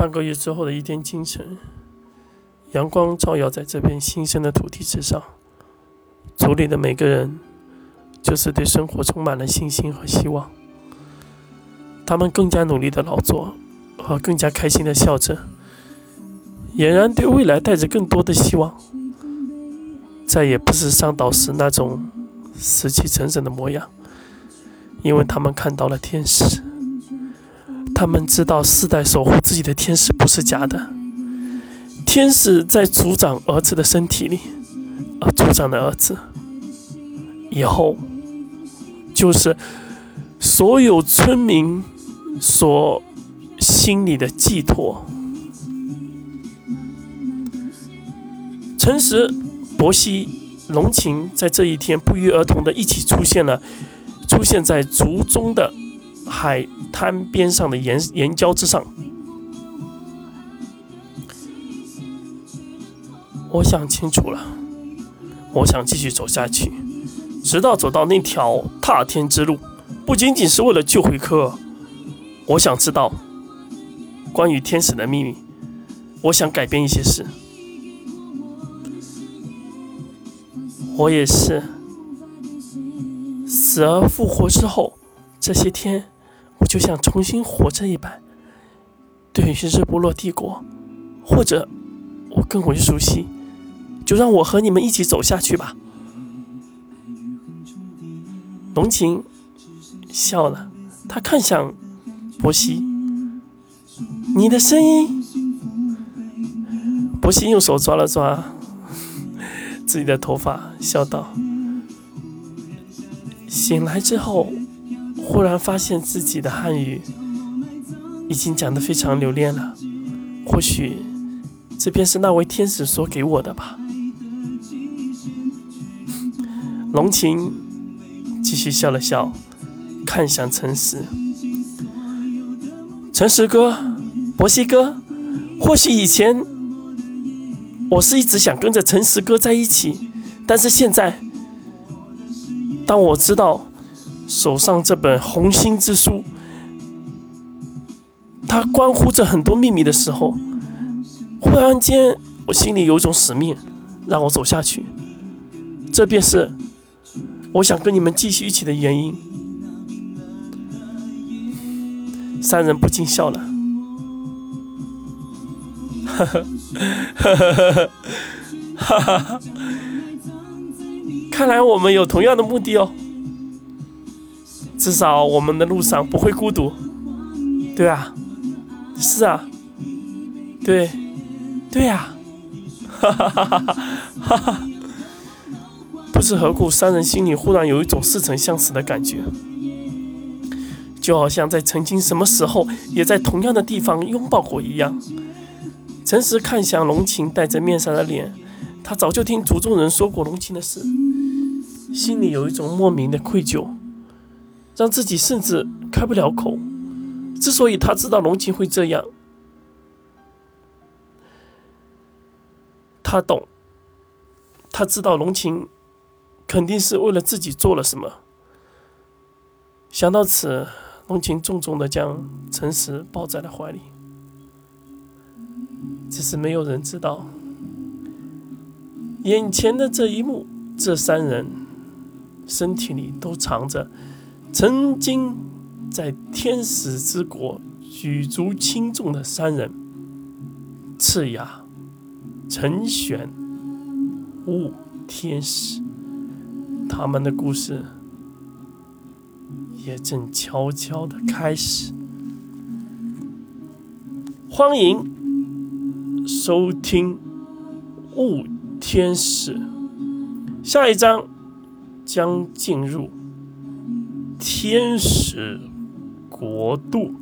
半个月之后的一天清晨，阳光照耀在这片新生的土地之上，族里的每个人就是对生活充满了信心和希望。他们更加努力的劳作，和更加开心的笑着，俨然对未来带着更多的希望。再也不是上岛时那种死气沉沉的模样，因为他们看到了天使。他们知道世代守护自己的天使不是假的，天使在族长儿子的身体里，而族长的儿子以后就是所有村民所心里的寄托。诚实、博西、龙琴在这一天不约而同的一起出现了，出现在族中的。海滩边上的岩岩礁之上，我想清楚了，我想继续走下去，直到走到那条踏天之路。不仅仅是为了救回科尔，我想知道关于天使的秘密。我想改变一些事。我也是，死而复活之后，这些天。我就像重新活着一般，对于日不落帝国，或者我更为熟悉，就让我和你们一起走下去吧。龙琴笑了，他看向伯西：“你的声音。”伯西用手抓了抓自己的头发，笑道：“醒来之后。”忽然发现自己的汉语已经讲得非常留恋了，或许这便是那位天使所给我的吧。龙琴继续笑了笑，看向陈实：“陈实哥，博西哥，或许以前我是一直想跟着陈实哥在一起，但是现在，当我知道。”手上这本红星之书，它关乎着很多秘密的时候，忽然间，我心里有一种使命，让我走下去。这便是我想跟你们继续一起的原因。三人不禁笑了，哈哈，哈哈哈哈，哈哈哈！看来我们有同样的目的哦。至少我们的路上不会孤独，对啊，是啊，对，对呀，哈哈哈哈哈哈！不知何故，三人心里忽然有一种似曾相识的感觉，就好像在曾经什么时候也在同样的地方拥抱过一样。陈实看向龙琴戴着面纱的脸，他早就听族中人说过龙琴的事，心里有一种莫名的愧疚。让自己甚至开不了口。之所以他知道龙琴会这样，他懂，他知道龙琴肯定是为了自己做了什么。想到此，龙琴重重的将陈实抱在了怀里。只是没有人知道，眼前的这一幕，这三人身体里都藏着。曾经在天使之国举足轻重的三人：赤牙、陈玄、雾天使，他们的故事也正悄悄的开始。欢迎收听《雾天使》，下一章将进入。天使国度。